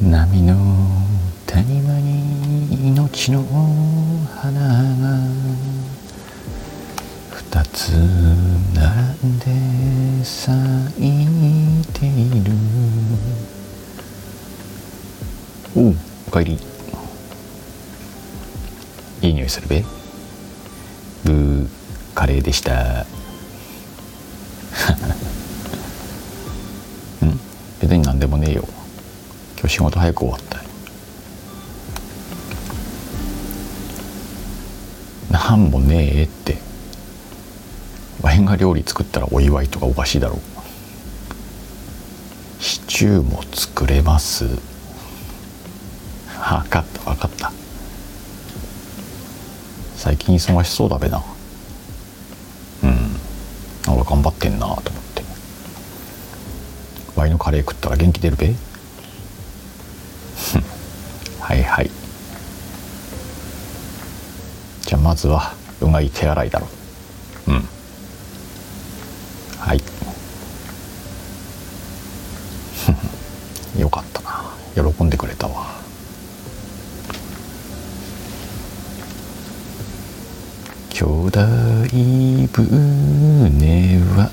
波の谷間に命の花が二つ並んで咲いている。おうおかえり。いい匂いするべ。ブーカレーでした。うん別に何でもねえよ。今日仕事早く終わったよ。なんもねえって。ワインが料理作ったらお祝いとかおかしいだろう。シチューも作れます。分かった分かった。最近忙しそうだべな。うん。なんか頑張ってんなと思って。ワイのカレー食ったら元気出るべ？はいはい。じゃあまずはうがい手洗いだろ。ううん。はい。よかったな。喜んでくれたわ。兄弟船は